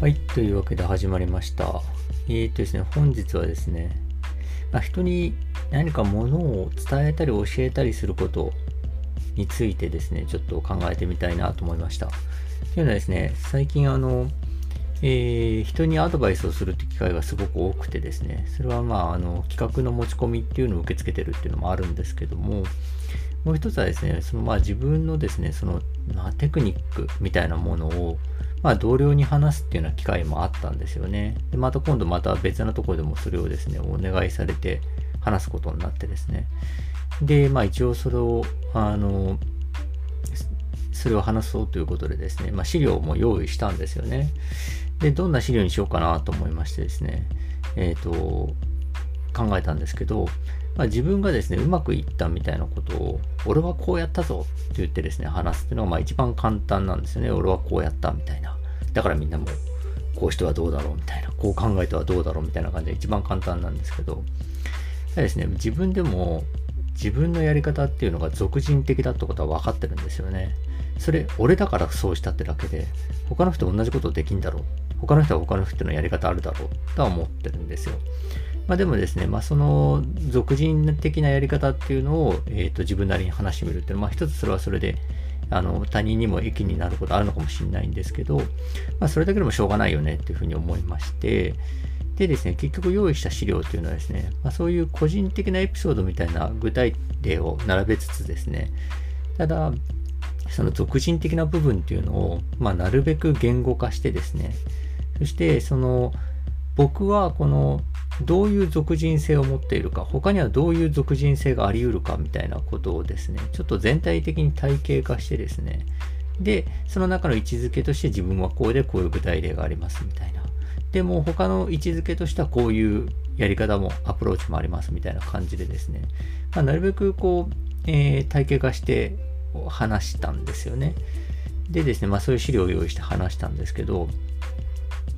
はい、というわけで始まりました。えーとですね、本日はですね、まあ、人に何かものを伝えたり教えたりすることについてですね、ちょっと考えてみたいなと思いました。というのはですね、最近あの、えー人にアドバイスをするって機会がすごく多くてですね、それはまあ、あの、企画の持ち込みっていうのを受け付けてるっていうのもあるんですけども、もう一つはですね、そのまあ自分のですね、その、まあ、テクニックみたいなものを、まあ同僚に話すっていうような機会もあったんですよね。で、また今度また別なとこでもそれをですね、お願いされて話すことになってですね。で、まあ一応それを、あの、それを話そうということでですね、まあ資料も用意したんですよね。で、どんな資料にしようかなと思いましてですね、えっ、と、考えたんですけど、まあ、自分がですね、うまくいったみたいなことを、俺はこうやったぞって言ってですね、話すっていうのがまあ一番簡単なんですよね。俺はこうやったみたいな。だからみんなも、こうしてはどうだろうみたいな。こう考えてはどうだろうみたいな感じで一番簡単なんですけど、だですね、自分でも自分のやり方っていうのが俗人的だってことは分かってるんですよね。それ、俺だからそうしたってだけで、他の人同じことできんだろう。他の人は他の人のやり方あるだろうとは思ってるんですよ。まあでもですね、まあその俗人的なやり方っていうのを、えー、と自分なりに話してみるっていうのは、まあ一つそれはそれで、あの他人にも益になることあるのかもしれないんですけど、まあそれだけでもしょうがないよねっていうふうに思いまして、でですね、結局用意した資料っていうのはですね、まあ、そういう個人的なエピソードみたいな具体例を並べつつですね、ただ、その俗人的な部分っていうのを、まあ、なるべく言語化してですね、そして、その、僕はこの、どういう俗人性を持っているか、他にはどういう俗人性があり得るかみたいなことをですね、ちょっと全体的に体系化してですね、で、その中の位置づけとして自分はこうでこういう具体例がありますみたいな。でも他の位置づけとしてはこういうやり方もアプローチもありますみたいな感じでですね、まあ、なるべくこう、えー体系化して話したんですよね。でですね、まあそういう資料を用意して話したんですけど、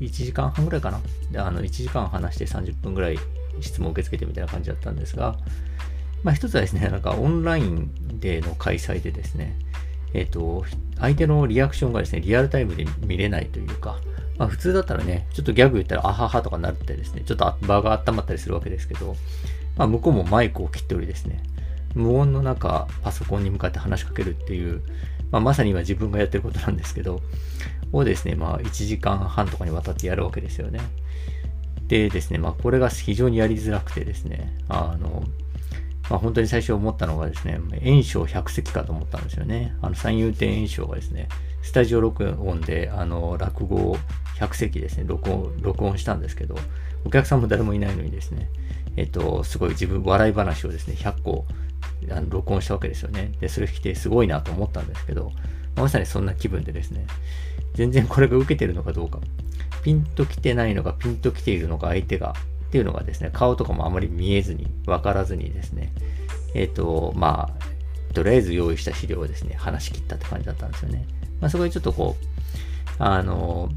1時間半ぐらいかな。であの1時間話して30分ぐらい質問を受け付けてみたいな感じだったんですが、まあ一つはですね、なんかオンラインでの開催でですね、えっ、と、相手のリアクションがですね、リアルタイムで見れないというか、まあ普通だったらね、ちょっとギャグ言ったら、あははとかなってですね、ちょっと場が温まったりするわけですけど、まあ向こうもマイクを切っておりですね、無音の中、パソコンに向かって話しかけるっていう、まあまさに今自分がやってることなんですけど、をですね、まあ1時間半とかにわたってやるわけですよね。でですね、まあこれが非常にやりづらくてですね、あの、まあ本当に最初思ったのがですね、炎章100席かと思ったんですよね。あの三遊亭炎章がですね、スタジオ録音であの落語を100席ですね、録音、録音したんですけど、お客さんも誰もいないのにですね、えっと、すごい自分、笑い話をですね、100個あの録音したわけですよね。で、それ聞いてすごいなと思ったんですけど、まさにそんな気分でですね、全然これが受けてるのかどうか、ピンときてないのか、ピンときているのか、相手が、っていうのがですね、顔とかもあまり見えずに、わからずにですね、えっ、と、まあ、とりあえず用意した資料をですね、話し切ったって感じだったんですよね。まあ、そこでちょっとこう、あの、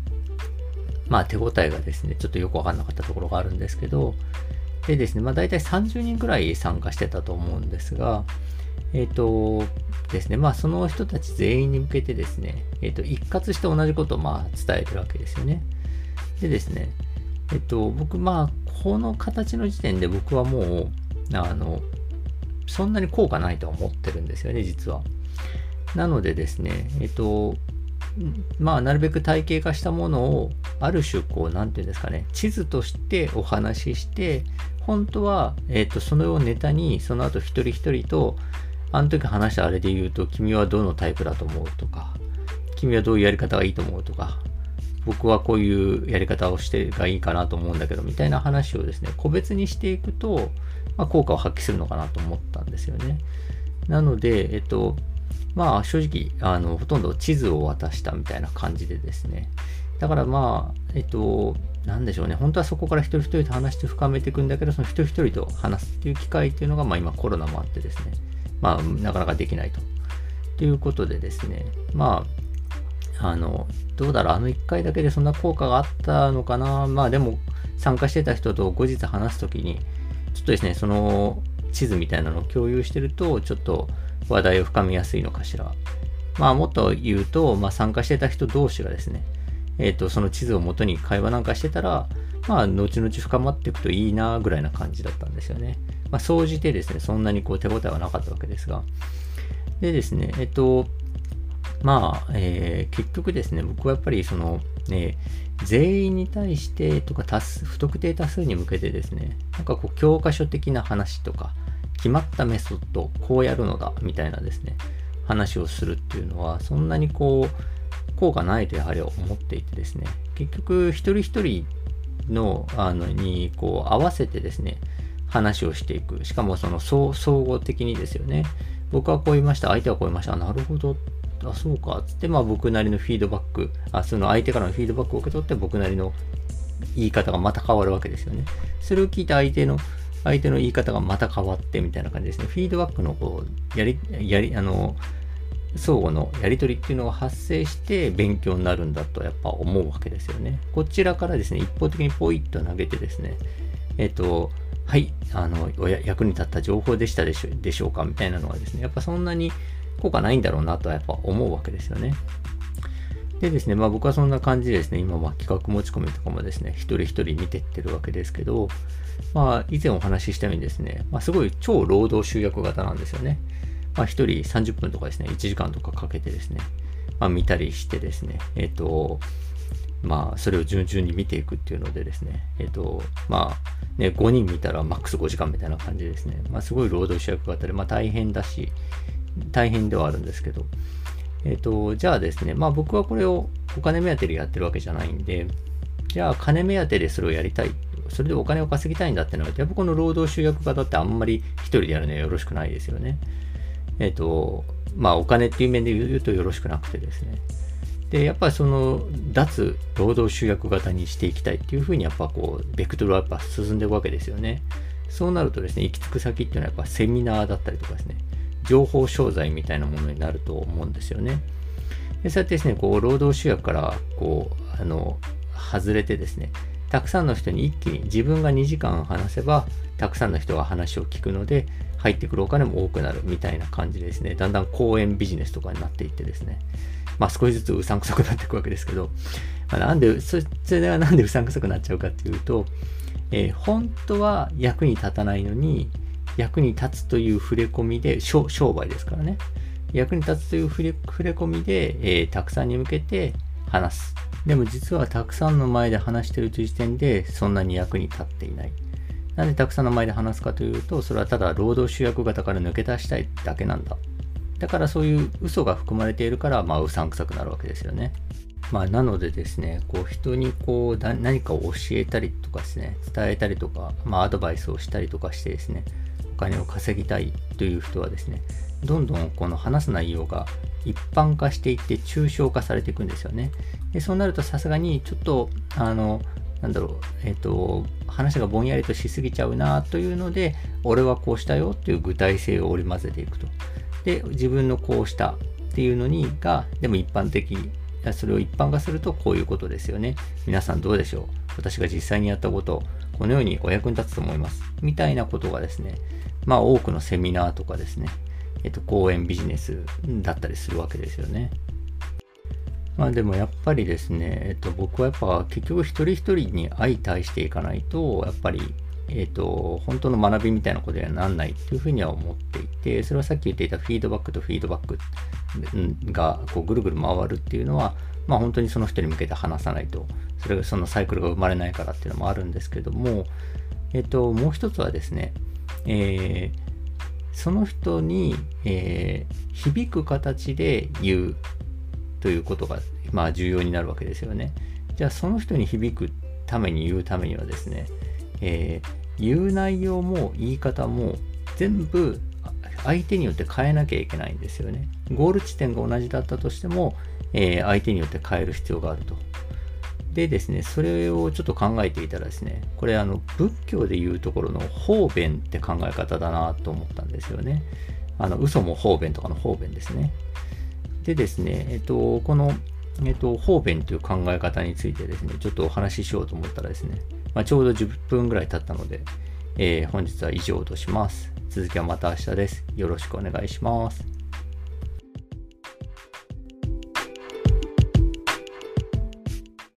まあ、手応えがですね、ちょっとよくわかんなかったところがあるんですけど、でですね、まあ、大体30人くらい参加してたと思うんですが、えっ、とですね、まあその人たち全員に向けてですね、えっ、と、一括して同じことをまあ伝えてるわけですよね。でですね、えっ、と、僕まあこの形の時点で僕はもう、あの、そんなに効果ないとは思ってるんですよね、実は。なのでですね、えっ、と、まあ、なるべく体系化したものを、ある種、こう、なんていうんですかね、地図としてお話しして、本当は、えっ、と、そのをネタに、その後一人一人と、あの時話したあれで言うと、君はどのタイプだと思うとか、君はどういうやり方がいいと思うとか、僕はこういうやり方をしてがいいかなと思うんだけど、みたいな話をですね、個別にしていくと、まあ、効果を発揮するのかなと思ったんですよね。なので、えっと、まあ正直、あの、ほとんど地図を渡したみたいな感じでですね。だからまあ、えっと、なんでしょうね。本当はそこから一人一人と話して深めていくんだけど、その一人一人と話すっていう機会っていうのが、まあ今コロナもあってですね。まあなかなかできないと。ということでですね。まあ、あの、どうだろう。あの一回だけでそんな効果があったのかな。まあでも、参加してた人と後日話すときに、ちょっとですね、その地図みたいなのを共有してると、ちょっと話題を深めやすいのかしら。まあもっと言うと、まあ参加してた人同士がですね、えっ、と、その地図をもとに会話なんかしてたら、まあ、後々深まっていくといいな、ぐらいな感じだったんですよね。まあ、総じてですね、そんなにこう手応えはなかったわけですが。でですね、えっ、と、まあ、えー、結局ですね、僕はやっぱりその、ね、全員に対してとか多数、不特定多数に向けてですね、なんかこう教科書的な話とか、決まったメソッド、こうやるのだ、みたいなですね、話をするっていうのは、そんなにこう、効果ないとやはり思っていてですね、結局一人一人の、あの、にこう合わせてですね、話をしていく。しかもその総合的にですよね。僕はこう言いました、相手はこう言いました、なるほど、あ、そうか、つって、まあ僕なりのフィードバック、あ、その相手からのフィードバックを受け取って僕なりの言い方がまた変わるわけですよね。それを聞いて相手の相手の言い方がまた変わってみたいな感じですね。フィードバックのこう、やり、やり、あの、相互のやり取りっていうのが発生して勉強になるんだとやっぱ思うわけですよね。こちらからですね、一方的にポイッと投げてですね、えっ、と、はい、あの、役に立った情報でしたでしょでしょうかみたいなのはですね、やっぱそんなに効果ないんだろうなとはやっぱ思うわけですよね。でですね、まあ僕はそんな感じですね、今は企画持ち込みとかもですね、一人一人見てってるわけですけど、まあ以前お話ししたようにですね、まあすごい超労働集約型なんですよね。まあ一人30分とかですね、1時間とかかけてですね、まあ見たりしてですね、えっ、と、まあそれを順々に見ていくっていうのでですね、えっ、と、まあね、5人見たらマックス5時間みたいな感じですね。まあすごい労働集約型で、まあ大変だし、大変ではあるんですけど、えっ、ー、と、じゃあですね、まあ僕はこれをお金目当てでやってるわけじゃないんで、じゃあ金目当てでそれをやりたい。それでお金を稼ぎたいんだってのは、やっぱこの労働集約型ってあんまり一人でやるのはよろしくないですよね。えっ、ー、と、まあお金っていう面で言うとよろしくなくてですね。で、やっぱりその脱労働集約型にしていきたいっていうふうにやっぱこう、ベクトルはやっぱ進んでいくわけですよね。そうなるとですね、行き着く先っていうのはやっぱセミナーだったりとかですね、情報商材みたいなものになると思うんですよね。でそうやってですね、こう、労働集約から、こう、あの、外れてですね、たくさんの人に一気に自分が2時間話せば、たくさんの人が話を聞くので、入ってくるお金も多くなるみたいな感じですね、だんだん講演ビジネスとかになっていってですね、まあ少しずつうさんくさくなっていくわけですけど、まあ、なんで、それはなんでうさんくさくなっちゃうかっていうと、えー、本当は役に立たないのに、役に立つという触れ込みで、商売ですからね。役に立つという触れ込みで、えー、たくさんに向けて話す。でも実はたくさんの前で話してるという時点でそんなに役に立っていない。なんでたくさんの前で話すかというと、それはただ労働集約型から抜け出したいだけなんだ。だからそういう嘘が含まれているから、まあ、うさんくさくなるわけですよね。まあ、なのでですね、こう人にこう何かを教えたりとかですね、伝えたりとか、まあ、アドバイスをしたりとかしてですね、お金を稼ぎたいという人はですね、どんどんこの話す内容が一般化していって抽象化されていくんですよね。でそうなるとさすがにちょっと、あの、なんだろう、えっ、ー、と、話がぼんやりとしすぎちゃうなというので、俺はこうしたよっていう具体性を織り交ぜていくと。で、自分のこうしたっていうのにが、でも一般的、それを一般化するとこういうことですよね。皆さんどうでしょう？私が実際にやったこと、このようにお役に立つと思います。みたいなことがですね、まあ多くのセミナーとかですね、えっと、講演ビジネスだったりするわけですよね。まあでもやっぱりですね、えっと、僕はやっぱ結局一人一人に相対していかないと、やっぱり、えっと、本当の学びみたいなことにはなんないっていうふうには思っていて、それはさっき言っていたフィードバックとフィードバックがこうぐるぐる回るっていうのは、まあ本当にその人に向けて話さないと、それがそのサイクルが生まれないからっていうのもあるんですけども、えっと、もう一つはですね、えー、その人に、えー、響く形で言うということが、まあ、重要になるわけですよね。じゃあその人に響くために言うためにはですね、えー、言う内容も言い方も全部相手によって変えなきゃいけないんですよね。ゴール地点が同じだったとしても、えー、相手によって変える必要があると。でですね、それをちょっと考えていたらですね、これあの仏教でいうところの方便って考え方だなと思ったんですよね。あの嘘も方便とかの方便ですね。でですね、えっと、この、えっと、方便という考え方についてですね、ちょっとお話ししようと思ったらですね、まあ、ちょうど10分ぐらい経ったので、えー、本日は以上とします。続きはまた明日です。よろしくお願いします。